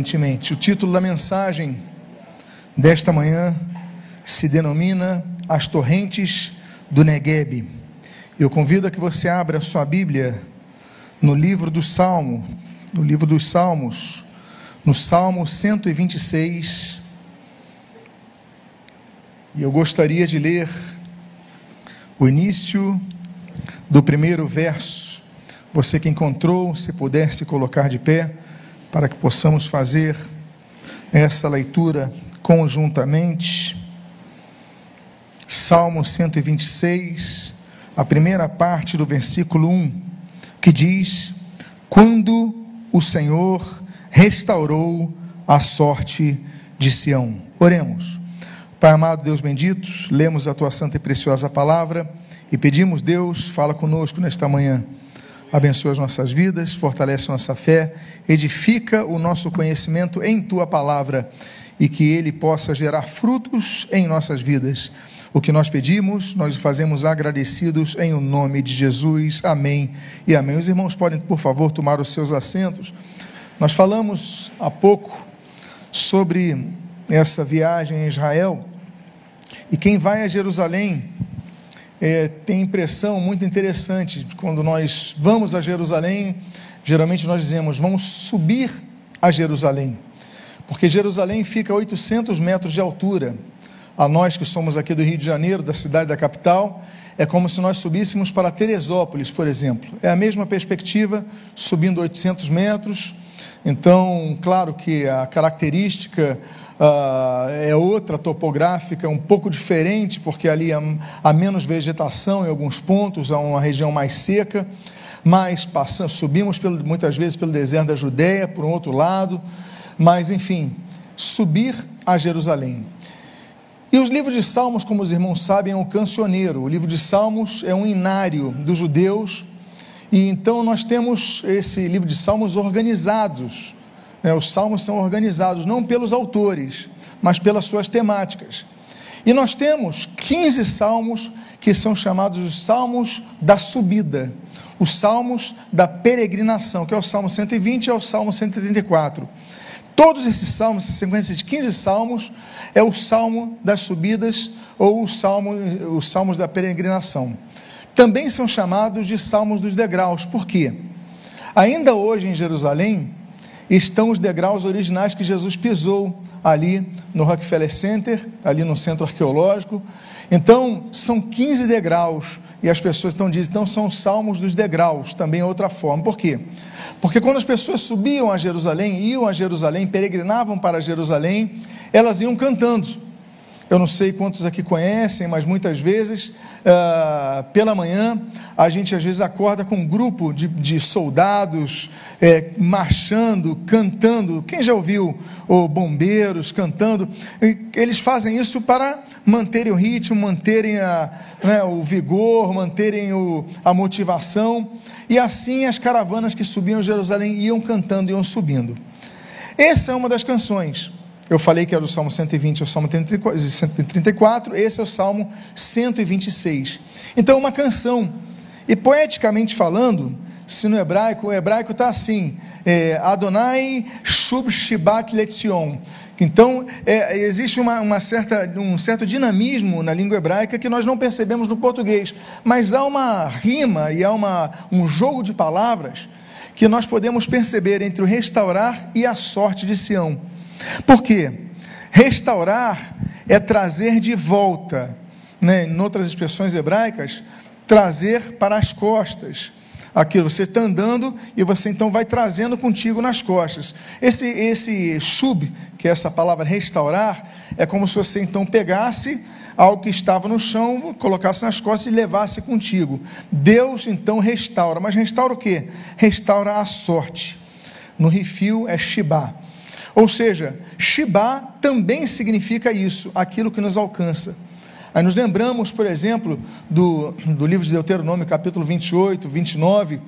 O título da mensagem desta manhã se denomina As Torrentes do Negueb. Eu convido a que você abra sua Bíblia no livro do Salmo, no livro dos Salmos, no Salmo 126. E eu gostaria de ler o início do primeiro verso. Você que encontrou, se puder se colocar de pé para que possamos fazer essa leitura conjuntamente. Salmo 126, a primeira parte do versículo 1, que diz: Quando o Senhor restaurou a sorte de Sião. Oremos. Pai amado, Deus bendito, lemos a tua santa e preciosa palavra e pedimos, Deus, fala conosco nesta manhã abençoa as nossas vidas, fortalece nossa fé, edifica o nosso conhecimento em tua palavra e que ele possa gerar frutos em nossas vidas. O que nós pedimos, nós fazemos agradecidos em o nome de Jesus. Amém e amém. Os irmãos podem, por favor, tomar os seus assentos. Nós falamos há pouco sobre essa viagem em Israel e quem vai a Jerusalém é, tem impressão muito interessante. Quando nós vamos a Jerusalém, geralmente nós dizemos, vamos subir a Jerusalém, porque Jerusalém fica a 800 metros de altura. A nós que somos aqui do Rio de Janeiro, da cidade da capital, é como se nós subíssemos para Teresópolis, por exemplo. É a mesma perspectiva, subindo 800 metros. Então, claro que a característica uh, é outra topográfica, um pouco diferente, porque ali há, há, menos vegetação em alguns pontos, há uma região mais seca, mas passamos, subimos pelo, muitas vezes pelo deserto da Judéia, por um outro lado, mas enfim, subir a Jerusalém. E os livros de Salmos, como os irmãos sabem, é um cancioneiro. O livro de Salmos é um inário dos judeus. E então nós temos esse livro de Salmos organizados os salmos são organizados não pelos autores, mas pelas suas temáticas. E nós temos 15 salmos que são chamados os salmos da subida, os salmos da peregrinação, que é o Salmo 120 e é o Salmo 134. Todos esses salmos, essa sequência de 15 salmos, é o salmo das subidas ou o salmo, os salmos da peregrinação. Também são chamados de salmos dos degraus. Por quê? Ainda hoje em Jerusalém, estão os degraus originais que Jesus pisou ali no Rockefeller Center, ali no centro arqueológico. Então, são 15 degraus, e as pessoas então dizem, então são salmos dos degraus, também é outra forma. Por quê? Porque quando as pessoas subiam a Jerusalém, iam a Jerusalém, peregrinavam para Jerusalém, elas iam cantando. Eu não sei quantos aqui conhecem, mas muitas vezes, uh, pela manhã, a gente às vezes acorda com um grupo de, de soldados é, marchando, cantando. Quem já ouviu oh, bombeiros cantando? Eles fazem isso para manterem o ritmo, manterem a, né, o vigor, manterem o, a motivação. E assim as caravanas que subiam Jerusalém iam cantando, iam subindo. Essa é uma das canções. Eu falei que era o Salmo 120 e o Salmo 134, esse é o Salmo 126. Então, é uma canção. E poeticamente falando, se no hebraico, o hebraico está assim: é, Adonai Shub Shibat Letzion. Então, é, existe uma, uma, certa, um certo dinamismo na língua hebraica que nós não percebemos no português, mas há uma rima e há uma, um jogo de palavras que nós podemos perceber entre o restaurar e a sorte de Sião. Por quê? Restaurar é trazer de volta, né? em outras expressões hebraicas, trazer para as costas. Aquilo, você está andando e você então vai trazendo contigo nas costas. Esse, esse shub, que é essa palavra restaurar, é como se você então pegasse algo que estava no chão, colocasse nas costas e levasse contigo. Deus então restaura, mas restaura o quê? Restaura a sorte. No rifio é shibá. Ou seja, Shibá também significa isso, aquilo que nos alcança. Aí nos lembramos, por exemplo, do, do livro de Deuteronômio, capítulo 28, 29,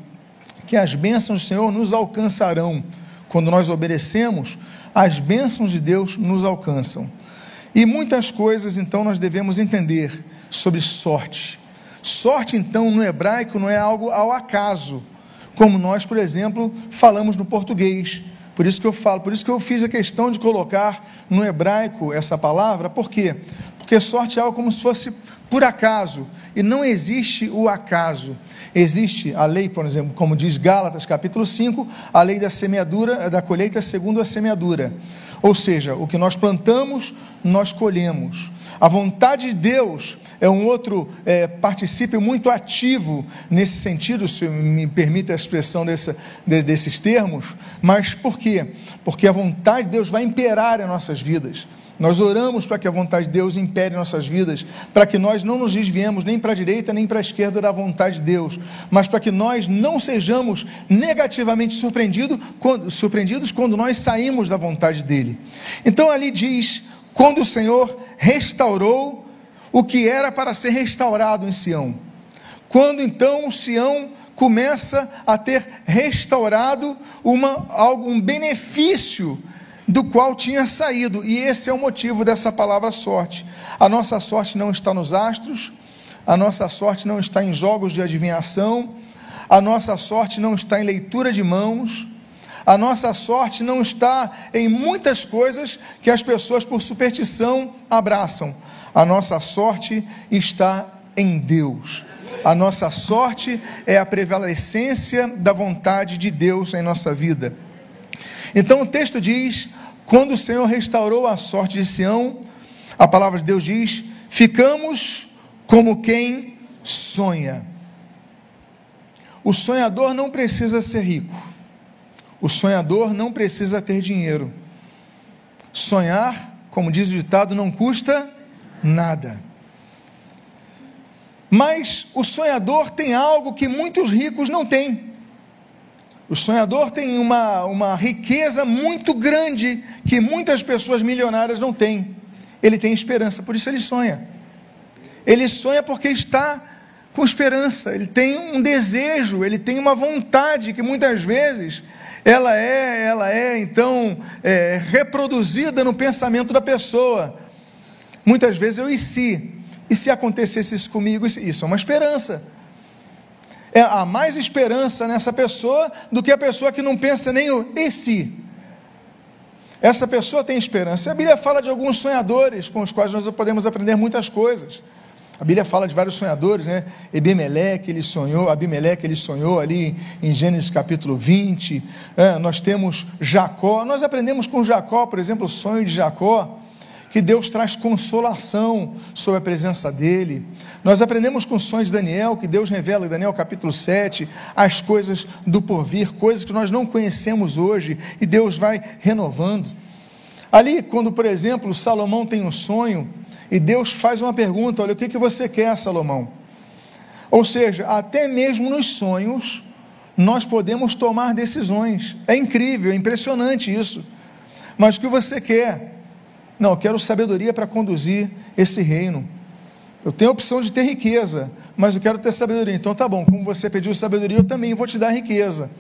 que as bênçãos do Senhor nos alcançarão. Quando nós obedecemos, as bênçãos de Deus nos alcançam. E muitas coisas, então, nós devemos entender sobre sorte. Sorte, então, no hebraico não é algo ao acaso, como nós, por exemplo, falamos no português. Por isso que eu falo, por isso que eu fiz a questão de colocar no hebraico essa palavra, por quê? Porque sorte é algo como se fosse por acaso, e não existe o acaso. Existe a lei, por exemplo, como diz Gálatas capítulo 5, a lei da semeadura, da colheita segundo a semeadura. Ou seja, o que nós plantamos, nós colhemos. A vontade de Deus é um outro é, muito ativo nesse sentido, se me permite a expressão dessa, de, desses termos, mas por quê? Porque a vontade de Deus vai imperar em nossas vidas. Nós oramos para que a vontade de Deus impere nossas vidas, para que nós não nos desviemos nem para a direita nem para a esquerda da vontade de Deus, mas para que nós não sejamos negativamente surpreendidos quando, surpreendidos quando nós saímos da vontade dele. Então ali diz: quando o Senhor restaurou o que era para ser restaurado em Sião. Quando então Sião começa a ter restaurado uma, algum benefício do qual tinha saído, e esse é o motivo dessa palavra sorte. A nossa sorte não está nos astros, a nossa sorte não está em jogos de adivinhação, a nossa sorte não está em leitura de mãos, a nossa sorte não está em muitas coisas que as pessoas, por superstição, abraçam. A nossa sorte está em Deus. A nossa sorte é a prevalecência da vontade de Deus em nossa vida. Então o texto diz: quando o Senhor restaurou a sorte de Sião, a palavra de Deus diz: ficamos como quem sonha. O sonhador não precisa ser rico. O sonhador não precisa ter dinheiro. Sonhar, como diz o ditado, não custa nada. Mas o sonhador tem algo que muitos ricos não têm. O sonhador tem uma, uma riqueza muito grande que muitas pessoas milionárias não têm. Ele tem esperança, por isso ele sonha. Ele sonha porque está com esperança, ele tem um desejo, ele tem uma vontade que muitas vezes ela é, ela é então é, reproduzida no pensamento da pessoa. Muitas vezes eu e se, e se acontecesse isso comigo, isso é uma esperança é, há mais esperança nessa pessoa do que a pessoa que não pensa nem o e se. Essa pessoa tem esperança. A Bíblia fala de alguns sonhadores com os quais nós podemos aprender muitas coisas. A Bíblia fala de vários sonhadores, né? Ebimeleque, ele sonhou, Abimeleque, ele sonhou ali em Gênesis capítulo 20. É, nós temos Jacó, nós aprendemos com Jacó, por exemplo, o sonho de Jacó que Deus traz consolação sobre a presença dele. Nós aprendemos com os sonhos de Daniel, que Deus revela em Daniel capítulo 7, as coisas do porvir, coisas que nós não conhecemos hoje, e Deus vai renovando. Ali, quando, por exemplo, Salomão tem um sonho, e Deus faz uma pergunta: Olha, o que, que você quer, Salomão? Ou seja, até mesmo nos sonhos, nós podemos tomar decisões. É incrível, é impressionante isso. Mas o que você quer? Não, eu quero sabedoria para conduzir esse reino. Eu tenho a opção de ter riqueza, mas eu quero ter sabedoria. Então tá bom, como você pediu sabedoria, eu também vou te dar riqueza.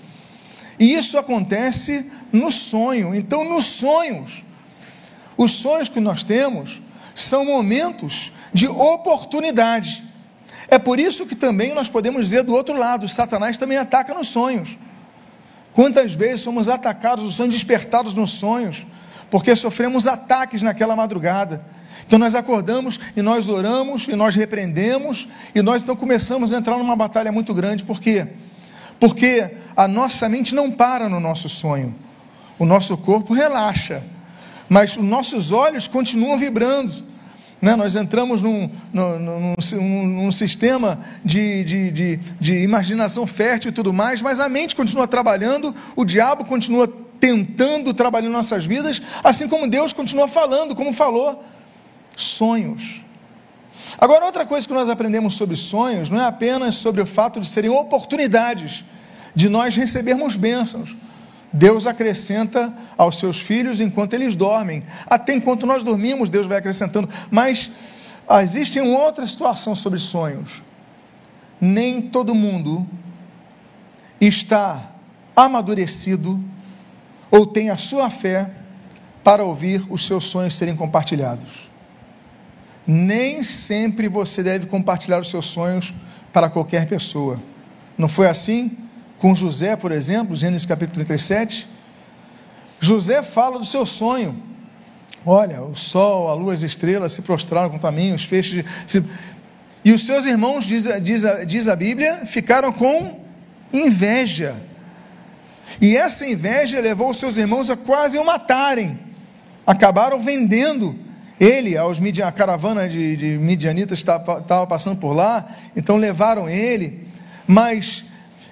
E isso acontece no sonho. Então, nos sonhos, os sonhos que nós temos são momentos de oportunidade. É por isso que também nós podemos dizer do outro lado: Satanás também ataca nos sonhos. Quantas vezes somos atacados nos sonhos, despertados nos sonhos? Porque sofremos ataques naquela madrugada. Então nós acordamos e nós oramos e nós repreendemos e nós então começamos a entrar numa batalha muito grande. Por quê? Porque a nossa mente não para no nosso sonho. O nosso corpo relaxa, mas os nossos olhos continuam vibrando. Né? Nós entramos num, num, num, num sistema de, de, de, de imaginação fértil e tudo mais, mas a mente continua trabalhando, o diabo continua tentando trabalhar em nossas vidas, assim como Deus continua falando, como falou. Sonhos. Agora, outra coisa que nós aprendemos sobre sonhos não é apenas sobre o fato de serem oportunidades de nós recebermos bênçãos. Deus acrescenta aos seus filhos enquanto eles dormem. Até enquanto nós dormimos, Deus vai acrescentando. Mas ah, existe uma outra situação sobre sonhos. Nem todo mundo está amadurecido ou tem a sua fé para ouvir os seus sonhos serem compartilhados. Nem sempre você deve compartilhar os seus sonhos para qualquer pessoa. Não foi assim com José, por exemplo, Gênesis capítulo 37? José fala do seu sonho. Olha, o sol, a lua, as estrelas se prostraram contra mim, os feixes. E os seus irmãos, diz, diz, diz a Bíblia, ficaram com inveja. E essa inveja levou seus irmãos a quase o matarem. Acabaram vendendo ele aos a caravana de, de midianitas estava passando por lá, então levaram ele. Mas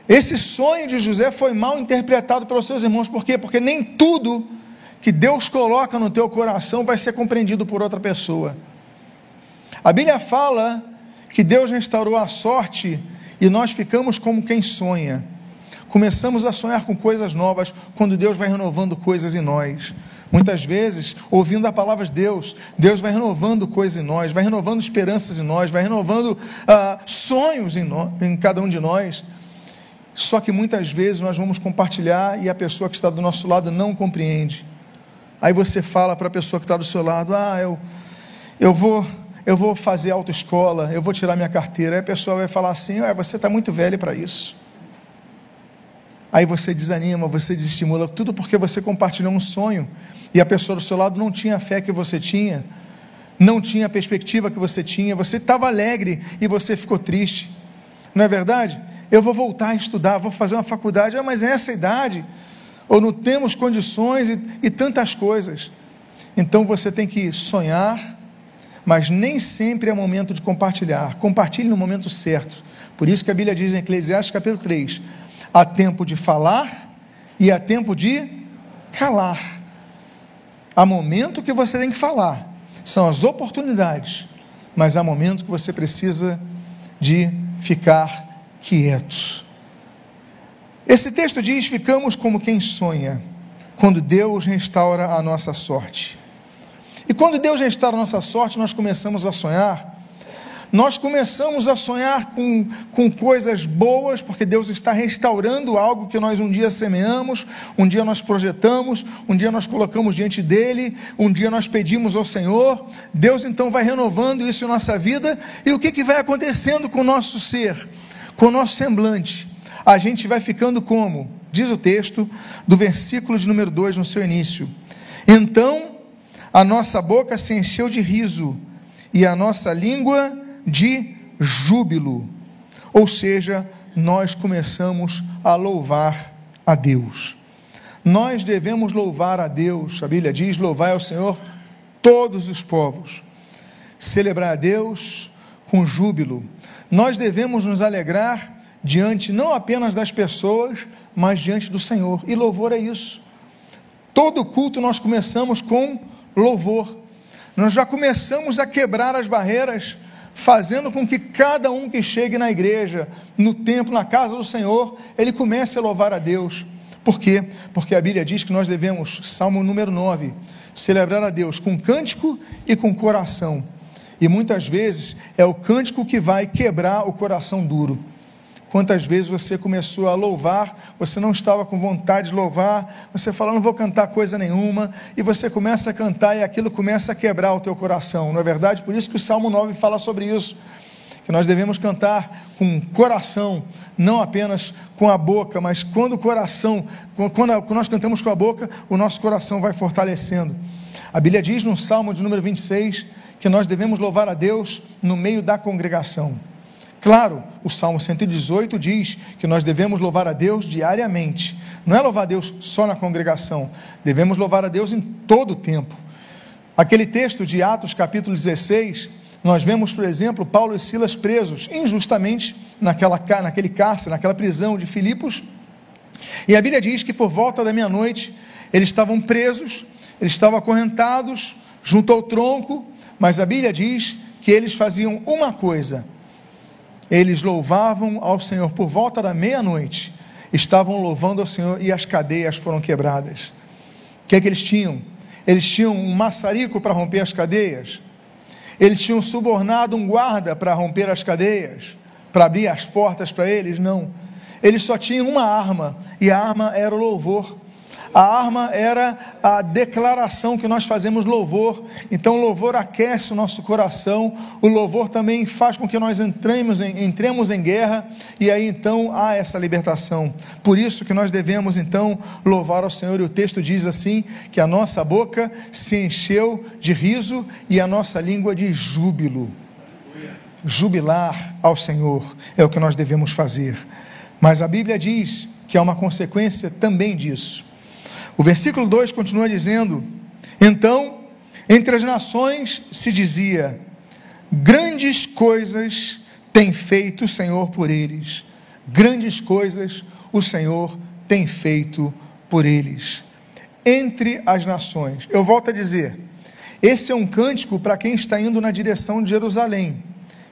esse sonho de José foi mal interpretado pelos seus irmãos. Por quê? Porque nem tudo que Deus coloca no teu coração vai ser compreendido por outra pessoa. A Bíblia fala que Deus restaurou a sorte e nós ficamos como quem sonha. Começamos a sonhar com coisas novas quando Deus vai renovando coisas em nós. Muitas vezes, ouvindo a palavra de Deus, Deus vai renovando coisas em nós, vai renovando esperanças em nós, vai renovando ah, sonhos em, em cada um de nós. Só que muitas vezes nós vamos compartilhar e a pessoa que está do nosso lado não compreende. Aí você fala para a pessoa que está do seu lado: Ah, eu, eu vou eu vou fazer autoescola, eu vou tirar minha carteira. Aí a pessoa vai falar assim: ah, você está muito velho para isso. Aí você desanima, você desestimula, tudo porque você compartilhou um sonho e a pessoa do seu lado não tinha a fé que você tinha, não tinha a perspectiva que você tinha, você estava alegre e você ficou triste. Não é verdade? Eu vou voltar a estudar, vou fazer uma faculdade, ah, mas é essa idade, ou não temos condições e, e tantas coisas. Então você tem que sonhar, mas nem sempre é momento de compartilhar. Compartilhe no momento certo. Por isso que a Bíblia diz em Eclesiastes capítulo 3: há tempo de falar e há tempo de calar. Há momento que você tem que falar, são as oportunidades, mas há momento que você precisa de ficar quieto. Esse texto diz: ficamos como quem sonha, quando Deus restaura a nossa sorte. E quando Deus restaura a nossa sorte, nós começamos a sonhar nós começamos a sonhar com, com coisas boas, porque Deus está restaurando algo que nós um dia semeamos, um dia nós projetamos, um dia nós colocamos diante dele, um dia nós pedimos ao Senhor. Deus então vai renovando isso em nossa vida, e o que, que vai acontecendo com o nosso ser, com o nosso semblante? A gente vai ficando como? Diz o texto do versículo de número 2 no seu início. Então a nossa boca se encheu de riso, e a nossa língua de júbilo. Ou seja, nós começamos a louvar a Deus. Nós devemos louvar a Deus, a Bíblia diz: louvai ao Senhor todos os povos. Celebrar a Deus com júbilo. Nós devemos nos alegrar diante não apenas das pessoas, mas diante do Senhor. E louvor é isso. Todo culto nós começamos com louvor. Nós já começamos a quebrar as barreiras fazendo com que cada um que chegue na igreja, no templo, na casa do Senhor, ele comece a louvar a Deus. Por quê? Porque a Bíblia diz que nós devemos, Salmo número 9, celebrar a Deus com cântico e com coração. E muitas vezes é o cântico que vai quebrar o coração duro. Quantas vezes você começou a louvar, você não estava com vontade de louvar, você falou, não vou cantar coisa nenhuma, e você começa a cantar e aquilo começa a quebrar o teu coração, não é verdade? Por isso que o Salmo 9 fala sobre isso, que nós devemos cantar com coração, não apenas com a boca, mas quando o coração, quando nós cantamos com a boca, o nosso coração vai fortalecendo. A Bíblia diz no Salmo de número 26 que nós devemos louvar a Deus no meio da congregação. Claro, o Salmo 118 diz que nós devemos louvar a Deus diariamente. Não é louvar a Deus só na congregação, devemos louvar a Deus em todo o tempo. Aquele texto de Atos, capítulo 16, nós vemos, por exemplo, Paulo e Silas presos injustamente naquela, naquele cárcere, naquela prisão de Filipos. E a Bíblia diz que por volta da meia-noite eles estavam presos, eles estavam acorrentados junto ao tronco, mas a Bíblia diz que eles faziam uma coisa: eles louvavam ao Senhor por volta da meia-noite, estavam louvando ao Senhor e as cadeias foram quebradas. O que é que eles tinham? Eles tinham um maçarico para romper as cadeias, eles tinham subornado um guarda para romper as cadeias, para abrir as portas para eles? Não. Eles só tinham uma arma, e a arma era o louvor. A arma era a declaração que nós fazemos louvor. Então, o louvor aquece o nosso coração. O louvor também faz com que nós entremos em, entremos em guerra. E aí então há essa libertação. Por isso que nós devemos então louvar ao Senhor. E o texto diz assim: que a nossa boca se encheu de riso e a nossa língua de júbilo. Jubilar ao Senhor é o que nós devemos fazer. Mas a Bíblia diz que há uma consequência também disso. O versículo 2 continua dizendo: Então, entre as nações se dizia: Grandes coisas tem feito o Senhor por eles, grandes coisas o Senhor tem feito por eles. Entre as nações, eu volto a dizer, esse é um cântico para quem está indo na direção de Jerusalém.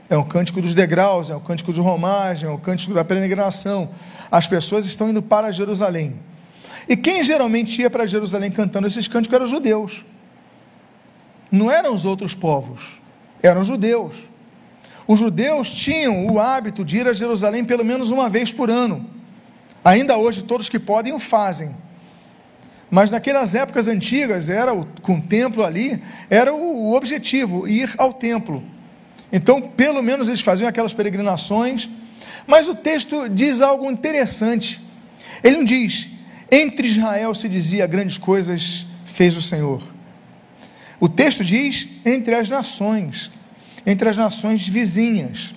É um cântico dos degraus, é um cântico de romagem, é um cântico da peregrinação. As pessoas estão indo para Jerusalém. E quem geralmente ia para Jerusalém cantando esses cânticos eram os judeus. Não eram os outros povos, eram os judeus. Os judeus tinham o hábito de ir a Jerusalém pelo menos uma vez por ano. Ainda hoje, todos que podem o fazem. Mas naquelas épocas antigas, era o, com o templo ali, era o, o objetivo, ir ao templo. Então, pelo menos eles faziam aquelas peregrinações. Mas o texto diz algo interessante. Ele não diz, entre Israel se dizia grandes coisas fez o Senhor. O texto diz entre as nações, entre as nações vizinhas,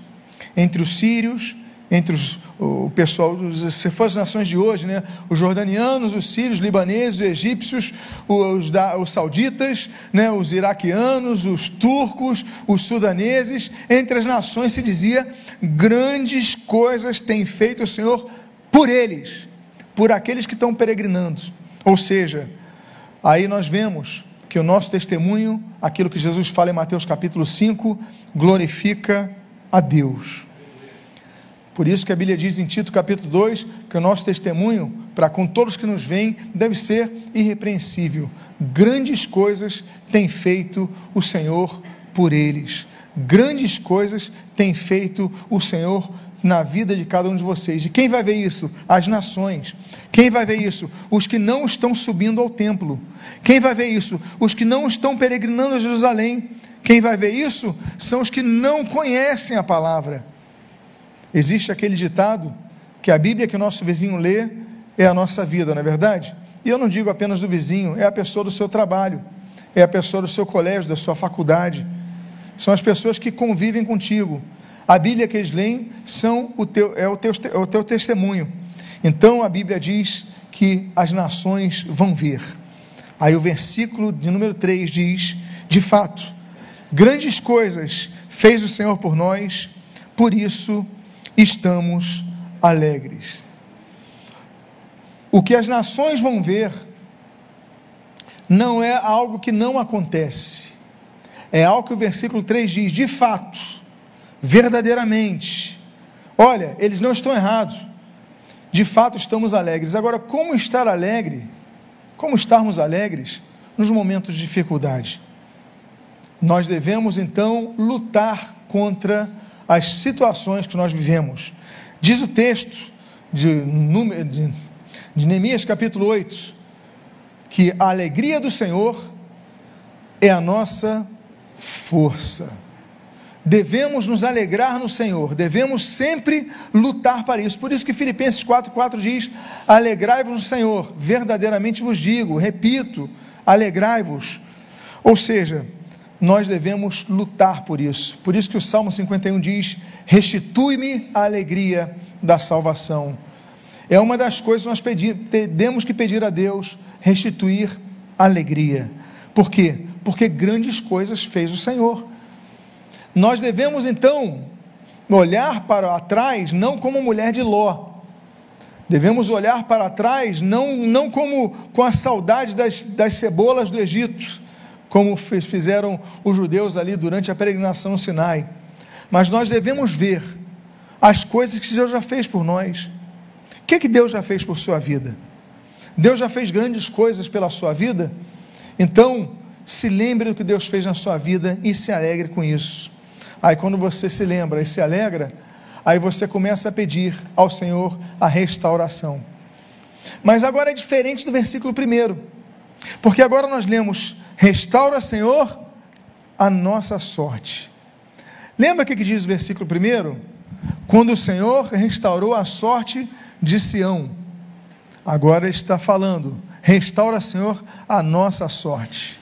entre os sírios, entre os, o pessoal, se for as nações de hoje, né, os jordanianos, os sírios, os libaneses, os egípcios, os, da, os sauditas, né, os iraquianos, os turcos, os sudaneses, entre as nações se dizia: grandes coisas tem feito o Senhor por eles por aqueles que estão peregrinando. Ou seja, aí nós vemos que o nosso testemunho, aquilo que Jesus fala em Mateus capítulo 5, glorifica a Deus. Por isso que a Bíblia diz em Tito capítulo 2 que o nosso testemunho, para com todos que nos veem, deve ser irrepreensível. Grandes coisas tem feito o Senhor por eles. Grandes coisas tem feito o Senhor na vida de cada um de vocês. E quem vai ver isso? As nações. Quem vai ver isso? Os que não estão subindo ao templo. Quem vai ver isso? Os que não estão peregrinando a Jerusalém. Quem vai ver isso são os que não conhecem a palavra. Existe aquele ditado que a Bíblia que o nosso vizinho lê é a nossa vida, não é verdade? E eu não digo apenas do vizinho, é a pessoa do seu trabalho, é a pessoa do seu colégio, da sua faculdade. São as pessoas que convivem contigo a Bíblia que eles leem são o teu, é, o teu, é o teu testemunho. Então a Bíblia diz que as nações vão ver. Aí o versículo de número 3 diz: De fato, grandes coisas fez o Senhor por nós, por isso estamos alegres. O que as nações vão ver não é algo que não acontece, é algo que o versículo 3 diz: de fato verdadeiramente. Olha, eles não estão errados. De fato, estamos alegres. Agora, como estar alegre? Como estarmos alegres nos momentos de dificuldade? Nós devemos então lutar contra as situações que nós vivemos. Diz o texto de, de, de Neemias capítulo 8 que a alegria do Senhor é a nossa força devemos nos alegrar no Senhor, devemos sempre lutar para isso. Por isso que Filipenses 4,4 diz: Alegrai-vos no Senhor, verdadeiramente vos digo, repito, alegrai-vos. Ou seja, nós devemos lutar por isso. Por isso que o Salmo 51 diz: Restitui-me a alegria da salvação. É uma das coisas que nós pedir, temos que pedir a Deus, restituir alegria. Por quê? Porque grandes coisas fez o Senhor. Nós devemos então olhar para trás não como mulher de Ló. Devemos olhar para trás não, não como com a saudade das, das cebolas do Egito, como fizeram os judeus ali durante a peregrinação no Sinai. Mas nós devemos ver as coisas que Deus já fez por nós. O que, é que Deus já fez por sua vida? Deus já fez grandes coisas pela sua vida? Então, se lembre do que Deus fez na sua vida e se alegre com isso. Aí quando você se lembra e se alegra, aí você começa a pedir ao Senhor a restauração. Mas agora é diferente do versículo primeiro, porque agora nós lemos: restaura, Senhor, a nossa sorte. Lembra o que diz o versículo primeiro? Quando o Senhor restaurou a sorte de Sião. Agora está falando: restaura, Senhor, a nossa sorte.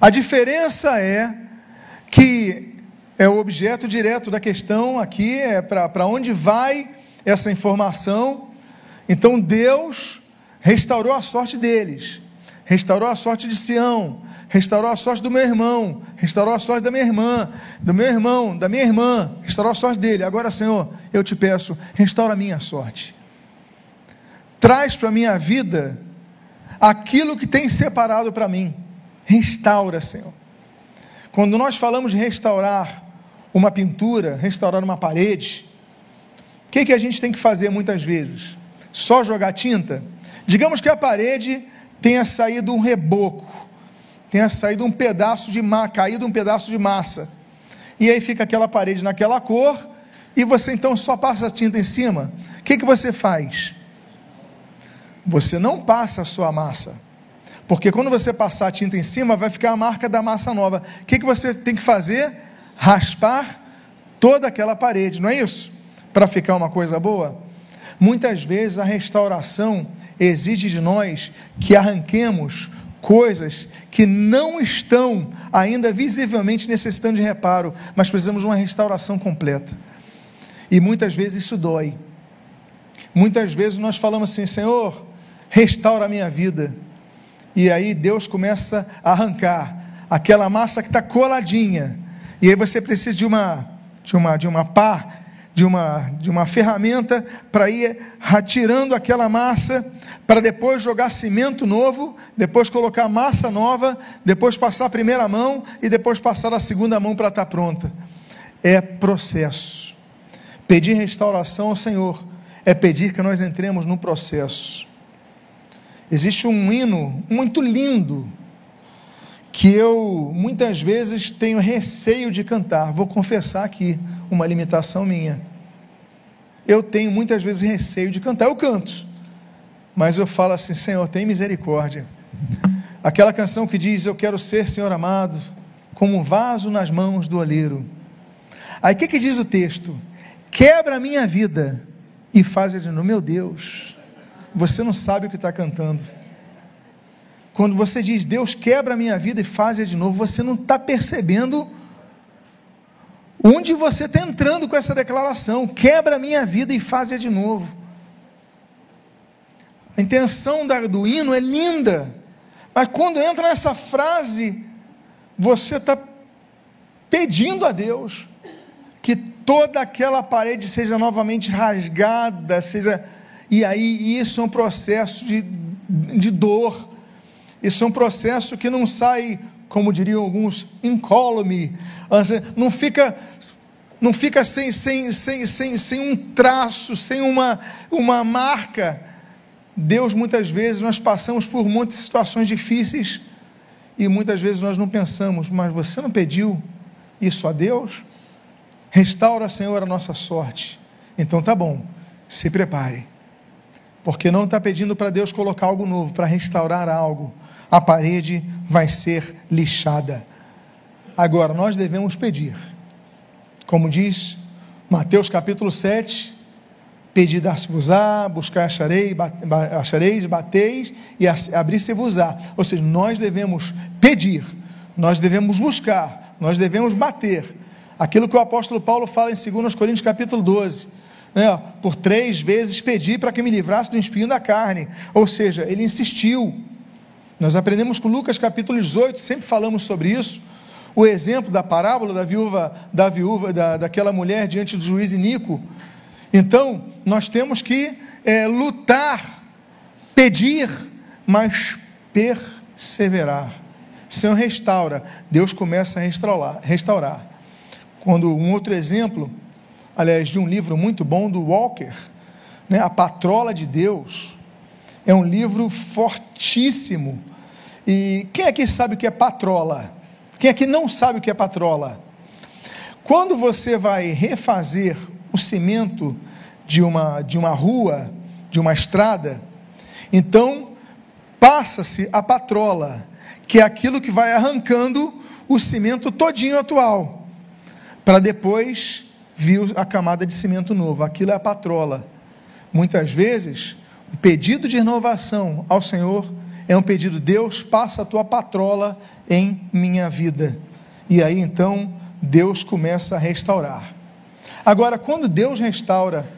A diferença é que é o objeto direto da questão aqui, é para onde vai essa informação. Então Deus restaurou a sorte deles, restaurou a sorte de Sião, restaurou a sorte do meu irmão, restaurou a sorte da minha irmã, do meu irmão, da minha irmã, restaurou a sorte dele. Agora, Senhor, eu te peço, restaura a minha sorte. Traz para a minha vida aquilo que tem separado para mim. Restaura, Senhor. Quando nós falamos de restaurar uma pintura, restaurar uma parede, o que, que a gente tem que fazer muitas vezes? Só jogar tinta? Digamos que a parede tenha saído um reboco, tenha saído um pedaço de massa, caído um pedaço de massa. E aí fica aquela parede naquela cor, e você então só passa a tinta em cima. O que, que você faz? Você não passa a sua massa. Porque quando você passar a tinta em cima, vai ficar a marca da massa nova. O que, que você tem que fazer? Raspar toda aquela parede, não é isso? Para ficar uma coisa boa. Muitas vezes a restauração exige de nós que arranquemos coisas que não estão ainda visivelmente necessitando de reparo, mas precisamos de uma restauração completa. E muitas vezes isso dói. Muitas vezes nós falamos assim: Senhor, restaura a minha vida. E aí Deus começa a arrancar aquela massa que está coladinha. E aí você precisa de uma, de uma, de uma pá, de uma, de uma ferramenta para ir retirando aquela massa para depois jogar cimento novo, depois colocar massa nova, depois passar a primeira mão e depois passar a segunda mão para estar tá pronta. É processo. Pedir restauração ao Senhor é pedir que nós entremos no processo. Existe um hino muito lindo que eu muitas vezes tenho receio de cantar. Vou confessar aqui uma limitação minha. Eu tenho muitas vezes receio de cantar. Eu canto, mas eu falo assim: Senhor, tem misericórdia. Aquela canção que diz: Eu quero ser, Senhor amado, como um vaso nas mãos do oleiro. Aí o que, que diz o texto? Quebra a minha vida e faz de novo. Meu Deus, você não sabe o que está cantando. Quando você diz, Deus quebra a minha vida e faz de novo, você não está percebendo onde você está entrando com essa declaração. Quebra a minha vida e faz de novo. A intenção do hino é linda, mas quando entra nessa frase, você está pedindo a Deus que toda aquela parede seja novamente rasgada, seja. E aí, isso é um processo de, de dor, isso é um processo que não sai, como diriam alguns, incólume, não fica não fica sem, sem, sem, sem, sem um traço, sem uma, uma marca, Deus, muitas vezes, nós passamos por muitas situações difíceis e muitas vezes nós não pensamos, mas você não pediu isso a Deus? Restaura, Senhor, a nossa sorte. Então tá bom, se prepare, porque não está pedindo para Deus colocar algo novo, para restaurar algo. A parede vai ser lixada. Agora, nós devemos pedir, como diz Mateus capítulo 7, Pedi dar-se-vos-á, buscar acharei, achareis, bateis e abrir-se-vos-á. Ou seja, nós devemos pedir, nós devemos buscar, nós devemos bater. Aquilo que o apóstolo Paulo fala em 2 Coríntios capítulo 12. Né? Por três vezes pedi para que me livrasse do espinho da carne. Ou seja, ele insistiu. Nós aprendemos com Lucas capítulo 18, sempre falamos sobre isso. O exemplo da parábola da viúva, da viúva, da, daquela mulher diante do juiz Inico, então, nós temos que é, lutar, pedir, mas perseverar. Senhor restaura, Deus começa a restaurar. restaurar. Quando um outro exemplo, aliás, de um livro muito bom do Walker, né, A Patrola de Deus, é um livro fortíssimo. E quem aqui sabe o que é patrola? Quem aqui não sabe o que é patrola? Quando você vai refazer o cimento de uma, de uma rua, de uma estrada, Então, passa-se a patrola, que é aquilo que vai arrancando o cimento todinho atual, para depois vir a camada de cimento novo. Aquilo é a patrola. Muitas vezes, o pedido de renovação ao Senhor é um pedido: Deus, passa a tua patrola em minha vida. E aí então Deus começa a restaurar. Agora, quando Deus restaura,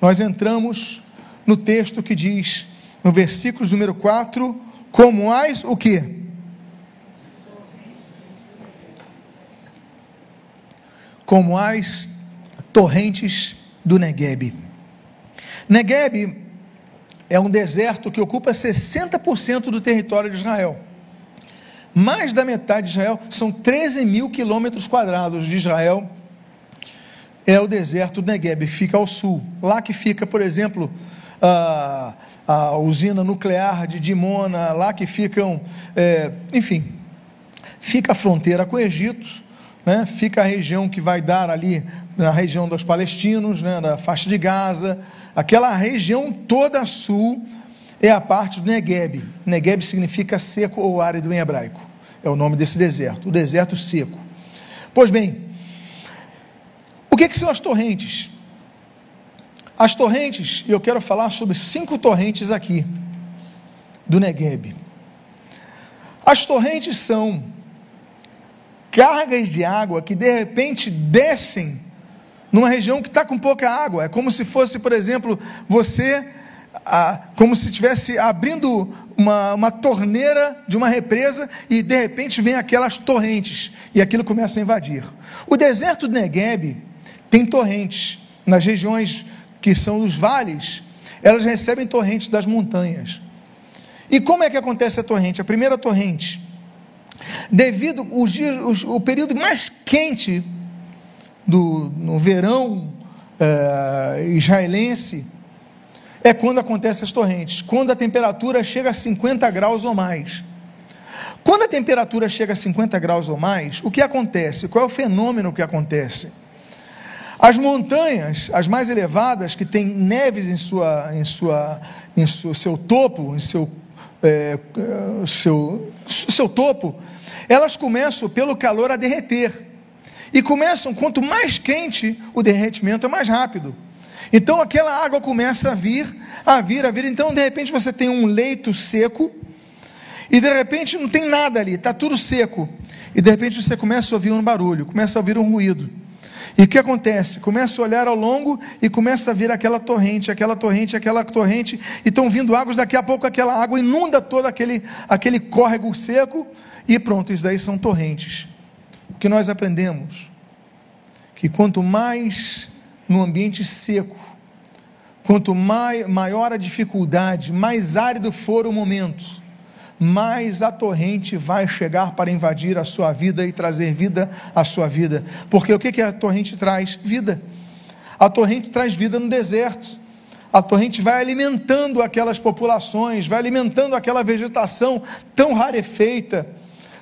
nós entramos no texto que diz, no versículo número 4, como as o que? Como as torrentes do Negueb. Negueb é um deserto que ocupa 60% do território de Israel. Mais da metade de Israel, são 13 mil quilômetros quadrados de Israel, é o deserto do Negev, fica ao sul. Lá que fica, por exemplo, a, a usina nuclear de Dimona, lá que ficam, é, enfim, fica a fronteira com o Egito, né? fica a região que vai dar ali, na região dos palestinos, né? da faixa de Gaza, Aquela região toda sul é a parte do Negueb. Negueb significa seco ou árido em hebraico. É o nome desse deserto, o deserto seco. Pois bem, o que, que são as torrentes? As torrentes, eu quero falar sobre cinco torrentes aqui do Negueb. As torrentes são cargas de água que de repente descem numa região que está com pouca água. É como se fosse, por exemplo, você, ah, como se estivesse abrindo uma, uma torneira de uma represa e de repente vem aquelas torrentes e aquilo começa a invadir. O deserto do Negueb tem torrentes. Nas regiões que são os vales, elas recebem torrentes das montanhas. E como é que acontece a torrente? A primeira torrente, devido os dias, o período mais quente do, no verão é, israelense, é quando acontecem as torrentes, quando a temperatura chega a 50 graus ou mais. Quando a temperatura chega a 50 graus ou mais, o que acontece? Qual é o fenômeno que acontece? As montanhas, as mais elevadas, que têm neves em, sua, em, sua, em seu, seu topo, em seu, é, seu, seu topo, elas começam pelo calor a derreter. E começam, quanto mais quente, o derretimento é mais rápido. Então aquela água começa a vir, a vir, a vir. Então, de repente, você tem um leito seco, e de repente não tem nada ali, está tudo seco. E de repente você começa a ouvir um barulho, começa a ouvir um ruído. E o que acontece? Começa a olhar ao longo e começa a vir aquela torrente, aquela torrente, aquela torrente, e estão vindo águas, daqui a pouco aquela água inunda todo aquele, aquele córrego seco, e pronto, isso daí são torrentes que nós aprendemos que quanto mais no ambiente seco, quanto mai, maior a dificuldade, mais árido for o momento, mais a torrente vai chegar para invadir a sua vida e trazer vida à sua vida. Porque o que, que a torrente traz? Vida. A torrente traz vida no deserto. A torrente vai alimentando aquelas populações, vai alimentando aquela vegetação tão rarefeita,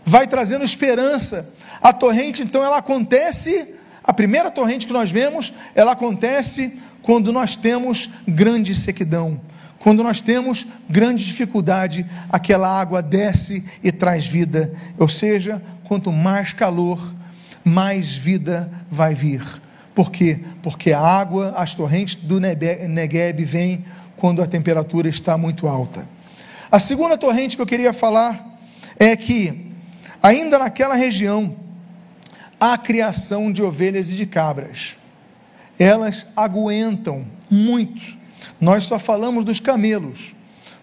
vai trazendo esperança a torrente, então, ela acontece, a primeira torrente que nós vemos, ela acontece quando nós temos grande sequidão. Quando nós temos grande dificuldade, aquela água desce e traz vida. Ou seja, quanto mais calor, mais vida vai vir. Por quê? Porque a água, as torrentes do Negueb vêm quando a temperatura está muito alta. A segunda torrente que eu queria falar é que, ainda naquela região, a criação de ovelhas e de cabras. Elas aguentam muito. Nós só falamos dos camelos.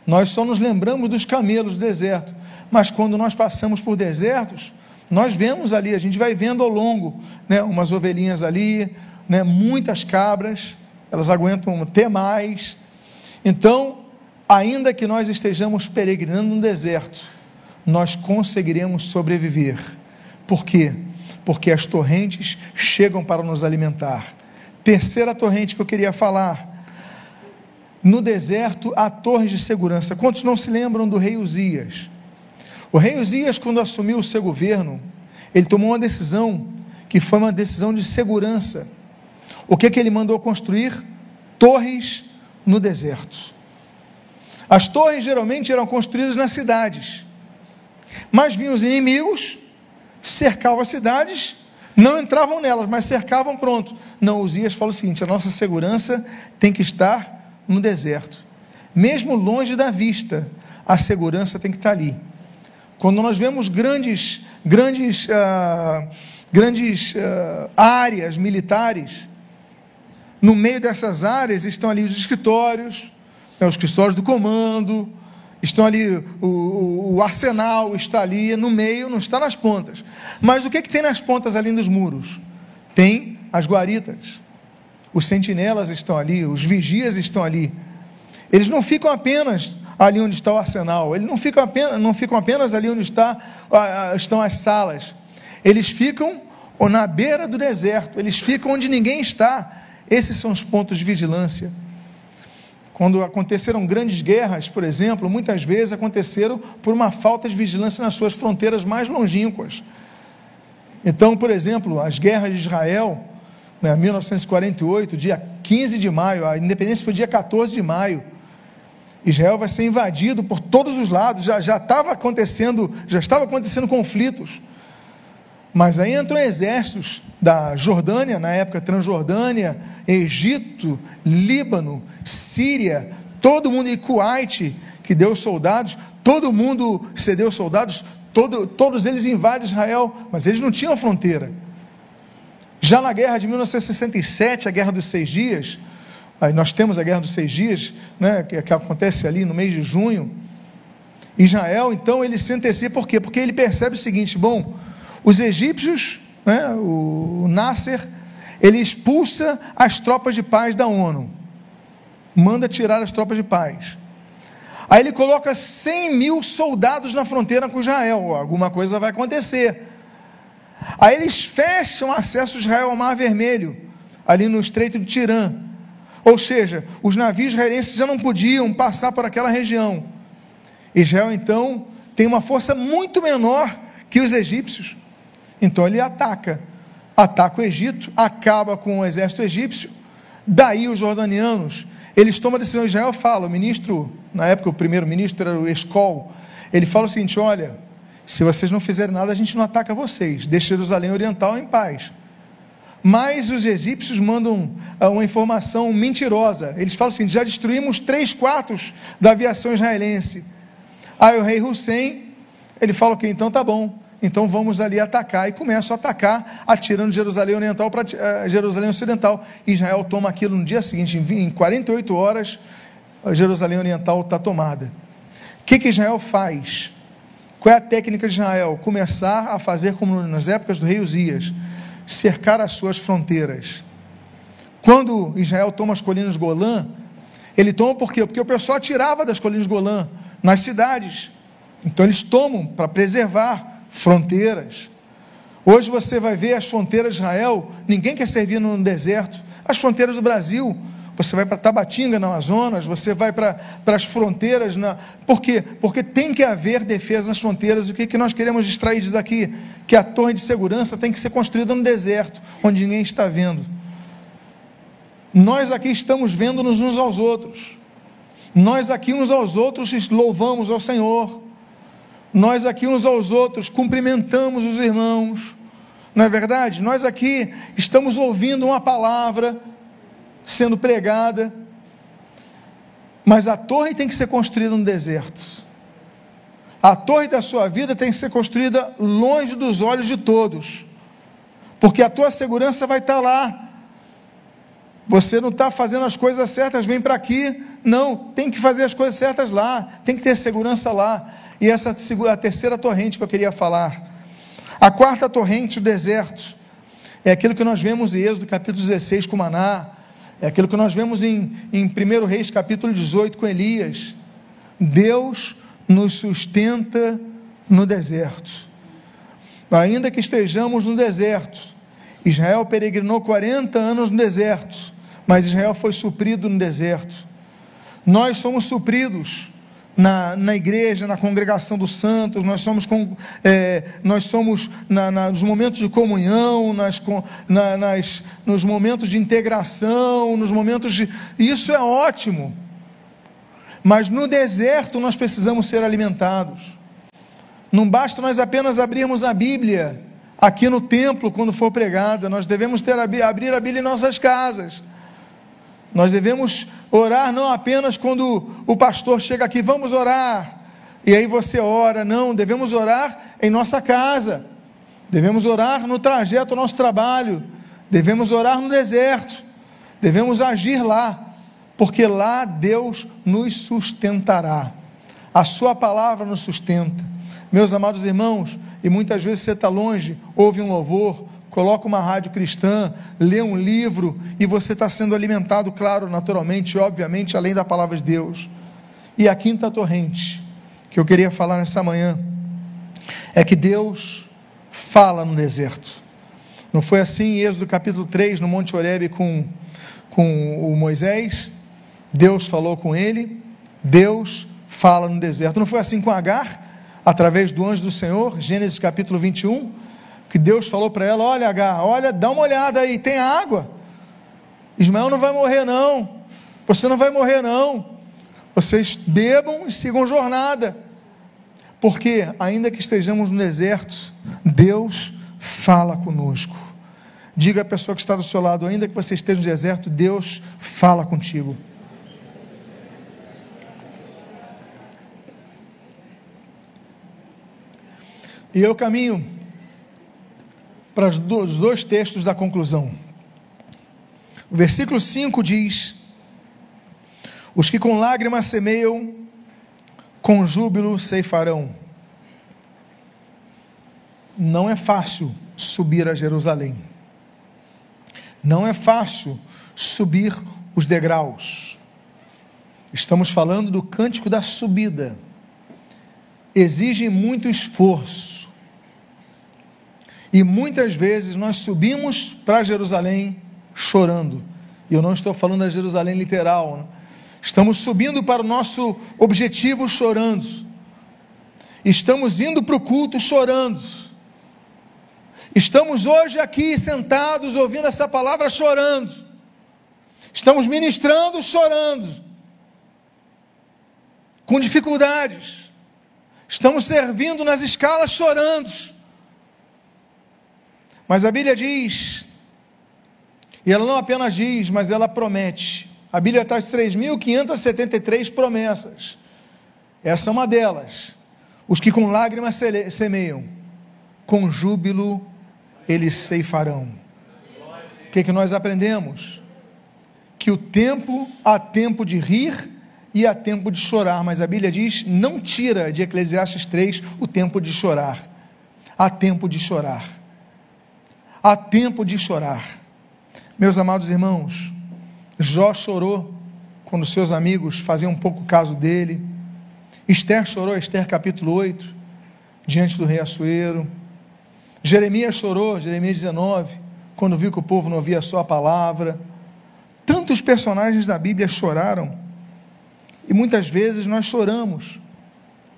Nós só nos lembramos dos camelos do deserto. Mas quando nós passamos por desertos, nós vemos ali, a gente vai vendo ao longo, né, umas ovelhinhas ali, né, muitas cabras, elas aguentam até mais. Então, ainda que nós estejamos peregrinando no deserto, nós conseguiremos sobreviver. Por quê? Porque as torrentes chegam para nos alimentar. Terceira torrente que eu queria falar. No deserto, há torres de segurança. Quantos não se lembram do rei Uzias? O rei Uzias, quando assumiu o seu governo, ele tomou uma decisão que foi uma decisão de segurança. O que, que ele mandou construir? Torres no deserto. As torres geralmente eram construídas nas cidades. Mas vinham os inimigos, cercavam as cidades, não entravam nelas, mas cercavam pronto. Não, Uzias fala o seguinte: a nossa segurança tem que estar no deserto. Mesmo longe da vista, a segurança tem que estar ali. Quando nós vemos grandes, grandes, uh, grandes uh, áreas militares, no meio dessas áreas estão ali os escritórios, né, os escritórios do comando, estão ali, o, o, arsenal está ali no meio, não está nas pontas. Mas o que, é que tem nas pontas além dos muros? Tem as guaritas. Os sentinelas estão ali, os vigias estão ali. Eles não ficam apenas ali onde está o arsenal, eles não ficam apenas, não ficam apenas ali onde está, estão as salas. Eles ficam na beira do deserto, eles ficam onde ninguém está. Esses são os pontos de vigilância. Quando aconteceram grandes guerras, por exemplo, muitas vezes aconteceram por uma falta de vigilância nas suas fronteiras mais longínquas. Então, por exemplo, as guerras de Israel, né, 1948, dia 15 de maio, a independência foi dia 14 de maio. Israel vai ser invadido por todos os lados, já, já estava acontecendo, já estava acontecendo conflitos. Mas aí entram exércitos da Jordânia, na época Transjordânia, Egito, Líbano, Síria, todo mundo, e Kuwait, que deu soldados, todo mundo cedeu soldados, todo, todos eles invadem Israel, mas eles não tinham fronteira. Já na guerra de 1967, a guerra dos seis dias, aí nós temos a guerra dos seis dias, né, que, que acontece ali no mês de junho. Israel, então, ele se antecipa, por quê? Porque ele percebe o seguinte: bom, os egípcios, né, o Nasser, ele expulsa as tropas de paz da ONU, manda tirar as tropas de paz. Aí ele coloca 100 mil soldados na fronteira com Israel, alguma coisa vai acontecer. Aí eles fecham acesso Israel ao Mar Vermelho, ali no Estreito de Tirã. Ou seja, os navios israelenses já não podiam passar por aquela região. Israel então tem uma força muito menor que os egípcios. Então ele ataca, ataca o Egito, acaba com o exército egípcio. Daí os jordanianos, eles tomam a decisão. Israel fala, o ministro, na época o primeiro-ministro era o Escol, ele fala o seguinte: olha, se vocês não fizerem nada, a gente não ataca vocês, deixa Jerusalém Oriental em paz. Mas os egípcios mandam ah, uma informação mentirosa. Eles falam assim: já destruímos três quartos da aviação israelense. Aí o rei Hussein, ele fala que então tá bom. Então vamos ali atacar. E começam a atacar, atirando Jerusalém Oriental para uh, Jerusalém Ocidental. Israel toma aquilo no dia seguinte, em 48 horas, Jerusalém Oriental está tomada. O que, que Israel faz? Qual é a técnica de Israel? Começar a fazer como nas épocas do rei Uzias, cercar as suas fronteiras. Quando Israel toma as colinas Golã, ele toma por quê? Porque o pessoal atirava das colinas Golã nas cidades. Então eles tomam para preservar fronteiras. Hoje você vai ver as fronteiras de Israel, ninguém quer servir no deserto. As fronteiras do Brasil, você vai para Tabatinga, no Amazonas, você vai para, as fronteiras. Na... Por quê? Porque tem que haver defesa nas fronteiras. O que, que nós queremos extrair disso daqui? Que a torre de segurança tem que ser construída no deserto, onde ninguém está vendo. Nós aqui estamos vendo-nos uns aos outros. Nós aqui uns aos outros louvamos ao Senhor nós aqui uns aos outros cumprimentamos os irmãos, não é verdade? Nós aqui estamos ouvindo uma palavra sendo pregada, mas a torre tem que ser construída no deserto. A torre da sua vida tem que ser construída longe dos olhos de todos, porque a tua segurança vai estar lá. Você não está fazendo as coisas certas, vem para aqui. Não, tem que fazer as coisas certas lá, tem que ter segurança lá. E essa a terceira torrente que eu queria falar. A quarta torrente, o deserto, é aquilo que nós vemos em Êxodo capítulo 16 com Maná, é aquilo que nós vemos em, em 1 Reis capítulo 18 com Elias. Deus nos sustenta no deserto. Ainda que estejamos no deserto, Israel peregrinou 40 anos no deserto, mas Israel foi suprido no deserto. Nós somos supridos na, na igreja, na congregação dos santos, nós somos, com, é, nós somos na, na, nos momentos de comunhão, nas, na, nas, nos momentos de integração, nos momentos de. Isso é ótimo. Mas no deserto nós precisamos ser alimentados. Não basta nós apenas abrirmos a Bíblia aqui no templo quando for pregada, nós devemos ter abrir a Bíblia em nossas casas. Nós devemos orar não apenas quando o pastor chega aqui, vamos orar, e aí você ora, não, devemos orar em nossa casa, devemos orar no trajeto do nosso trabalho, devemos orar no deserto, devemos agir lá, porque lá Deus nos sustentará, a Sua palavra nos sustenta. Meus amados irmãos, e muitas vezes você está longe, ouve um louvor, coloca uma rádio cristã, lê um livro e você está sendo alimentado, claro, naturalmente, obviamente, além da palavra de Deus. E a quinta torrente que eu queria falar nessa manhã é que Deus fala no deserto. Não foi assim em Êxodo capítulo 3, no Monte Horebe com, com o Moisés? Deus falou com ele, Deus fala no deserto. Não foi assim com Agar, através do anjo do Senhor, Gênesis capítulo 21? Que Deus falou para ela: Olha, H, olha, dá uma olhada aí, tem água. Ismael não vai morrer, não. Você não vai morrer, não. Vocês bebam e sigam jornada. Porque, ainda que estejamos no deserto, Deus fala conosco. Diga à pessoa que está do seu lado, ainda que você esteja no deserto, Deus fala contigo. E eu caminho para os dois textos da conclusão. O versículo 5 diz: Os que com lágrimas semeiam, com júbilo ceifarão. Não é fácil subir a Jerusalém. Não é fácil subir os degraus. Estamos falando do cântico da subida. Exige muito esforço e muitas vezes nós subimos para Jerusalém chorando. E eu não estou falando da Jerusalém literal. Né? Estamos subindo para o nosso objetivo chorando. Estamos indo para o culto chorando. Estamos hoje aqui sentados ouvindo essa palavra chorando. Estamos ministrando chorando. Com dificuldades. Estamos servindo nas escalas chorando mas a Bíblia diz, e ela não apenas diz, mas ela promete. A Bíblia traz 3.573 promessas. Essa é uma delas. Os que com lágrimas semeiam, com júbilo eles ceifarão. O que, que nós aprendemos? Que o tempo há tempo de rir e há tempo de chorar, mas a Bíblia diz: não tira de Eclesiastes 3 o tempo de chorar. Há tempo de chorar há tempo de chorar. Meus amados irmãos, Jó chorou quando seus amigos faziam um pouco caso dele. Esther chorou, Esther capítulo 8, diante do rei Assuero. Jeremias chorou, Jeremias 19, quando viu que o povo não ouvia a sua palavra. Tantos personagens da Bíblia choraram. E muitas vezes nós choramos.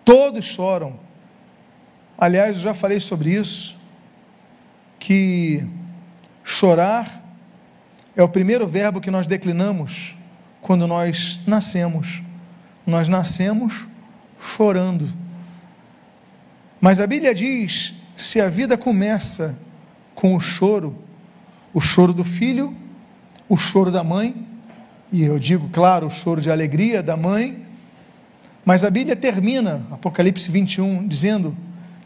Todos choram. Aliás, eu já falei sobre isso que chorar é o primeiro verbo que nós declinamos quando nós nascemos. Nós nascemos chorando. Mas a Bíblia diz: se a vida começa com o choro, o choro do filho, o choro da mãe, e eu digo, claro, o choro de alegria da mãe, mas a Bíblia termina, Apocalipse 21, dizendo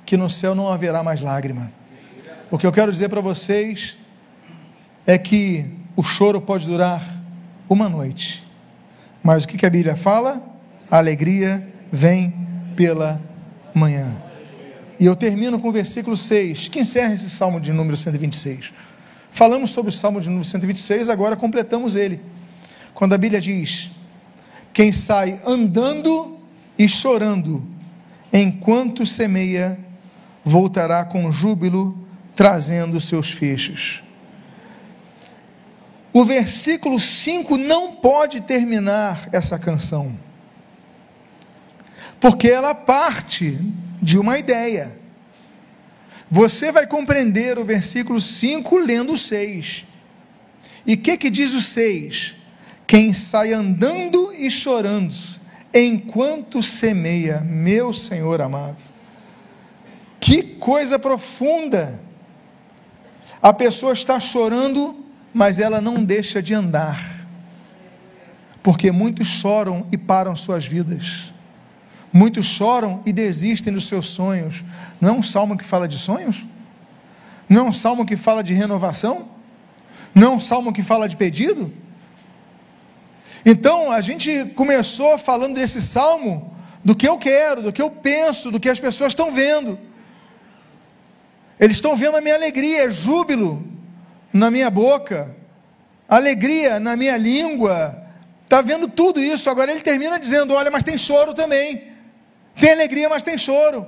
que no céu não haverá mais lágrima. O que eu quero dizer para vocês é que o choro pode durar uma noite, mas o que a Bíblia fala? A alegria vem pela manhã. E eu termino com o versículo 6, que encerra esse salmo de número 126. Falamos sobre o salmo de número 126, agora completamos ele. Quando a Bíblia diz: Quem sai andando e chorando, enquanto semeia, voltará com júbilo trazendo seus fechos. O versículo 5 não pode terminar essa canção, porque ela parte de uma ideia. Você vai compreender o versículo 5 lendo o 6. E o que, que diz o 6? Quem sai andando e chorando, enquanto semeia, meu Senhor amado. Que coisa profunda! A pessoa está chorando, mas ela não deixa de andar, porque muitos choram e param suas vidas, muitos choram e desistem dos seus sonhos. Não é um salmo que fala de sonhos? Não é um salmo que fala de renovação? Não é um salmo que fala de pedido? Então, a gente começou falando desse salmo, do que eu quero, do que eu penso, do que as pessoas estão vendo. Eles estão vendo a minha alegria, júbilo na minha boca, alegria na minha língua. Está vendo tudo isso. Agora ele termina dizendo: Olha, mas tem choro também. Tem alegria, mas tem choro.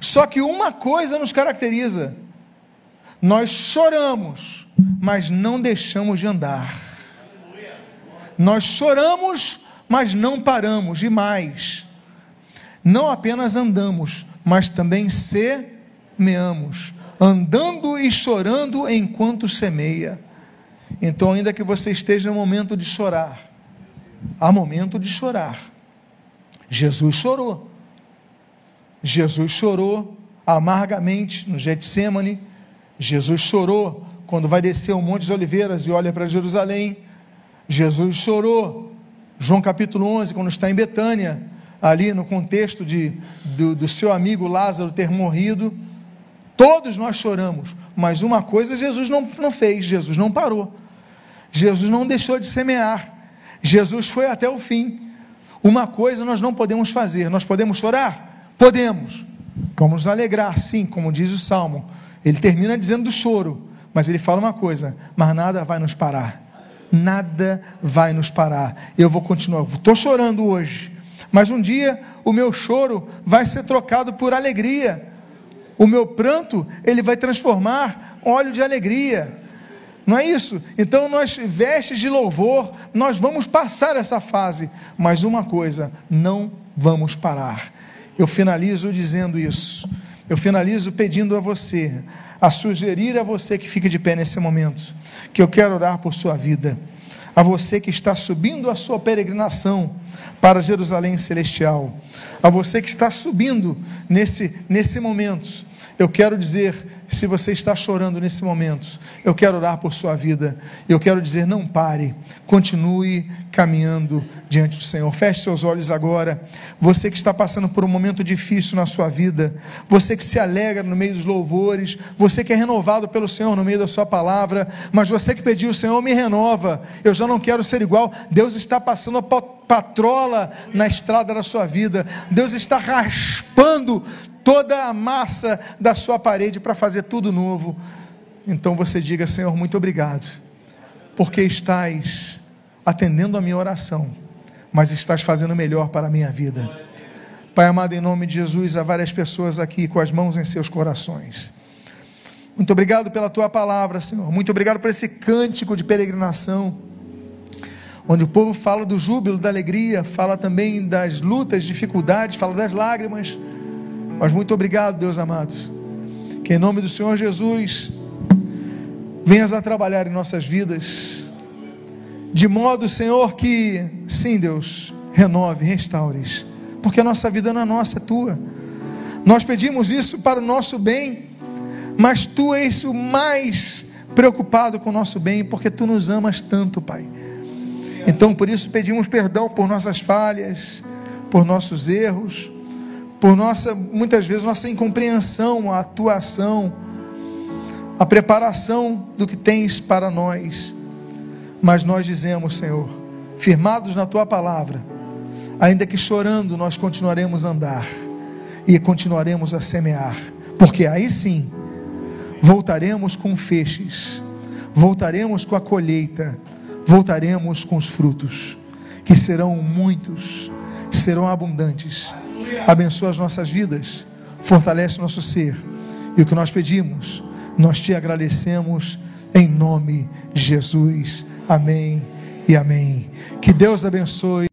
Só que uma coisa nos caracteriza: nós choramos, mas não deixamos de andar. Nós choramos, mas não paramos, e mais, não apenas andamos, mas também semeamos, andando e chorando enquanto semeia. Então, ainda que você esteja no momento de chorar, há momento de chorar. Jesus chorou. Jesus chorou amargamente no Getsemane. Jesus chorou quando vai descer o Monte de Oliveiras e olha para Jerusalém. Jesus chorou. João capítulo 11, quando está em Betânia, ali no contexto de, do, do seu amigo Lázaro ter morrido, todos nós choramos, mas uma coisa Jesus não, não fez: Jesus não parou, Jesus não deixou de semear, Jesus foi até o fim. Uma coisa nós não podemos fazer: nós podemos chorar? Podemos. Vamos nos alegrar, sim, como diz o salmo. Ele termina dizendo do choro, mas ele fala uma coisa: mas nada vai nos parar nada vai nos parar. Eu vou continuar. Estou chorando hoje, mas um dia o meu choro vai ser trocado por alegria. O meu pranto ele vai transformar óleo de alegria. Não é isso? Então nós vestes de louvor, nós vamos passar essa fase, mas uma coisa, não vamos parar. Eu finalizo dizendo isso. Eu finalizo pedindo a você, a sugerir a você que fica de pé nesse momento, que eu quero orar por sua vida. A você que está subindo a sua peregrinação para Jerusalém celestial. A você que está subindo nesse, nesse momento. Eu quero dizer se você está chorando nesse momento, eu quero orar por sua vida. Eu quero dizer: não pare, continue caminhando diante do Senhor. Feche seus olhos agora. Você que está passando por um momento difícil na sua vida, você que se alegra no meio dos louvores, você que é renovado pelo Senhor no meio da sua palavra, mas você que pediu: Senhor, me renova, eu já não quero ser igual. Deus está passando a patrola na estrada da sua vida, Deus está raspando toda a massa da sua parede para fazer tudo novo. Então você diga, Senhor, muito obrigado, porque estás atendendo a minha oração, mas estás fazendo melhor para a minha vida. Pai amado, em nome de Jesus, há várias pessoas aqui com as mãos em seus corações. Muito obrigado pela tua palavra, Senhor. Muito obrigado por esse cântico de peregrinação, onde o povo fala do júbilo, da alegria, fala também das lutas, dificuldades, fala das lágrimas mas muito obrigado, Deus amado. Que em nome do Senhor Jesus, venhas a trabalhar em nossas vidas, de modo, Senhor, que, sim, Deus, renove, restaures, porque a nossa vida não é nossa, é tua. Nós pedimos isso para o nosso bem, mas tu és o mais preocupado com o nosso bem, porque tu nos amas tanto, Pai. Então, por isso, pedimos perdão por nossas falhas, por nossos erros por nossa, muitas vezes, nossa incompreensão, a atuação, a preparação do que tens para nós. Mas nós dizemos, Senhor, firmados na tua palavra, ainda que chorando, nós continuaremos a andar e continuaremos a semear, porque aí sim voltaremos com feixes, voltaremos com a colheita, voltaremos com os frutos, que serão muitos, serão abundantes abençoa as nossas vidas, fortalece o nosso ser. E o que nós pedimos, nós te agradecemos em nome de Jesus. Amém e amém. Que Deus abençoe.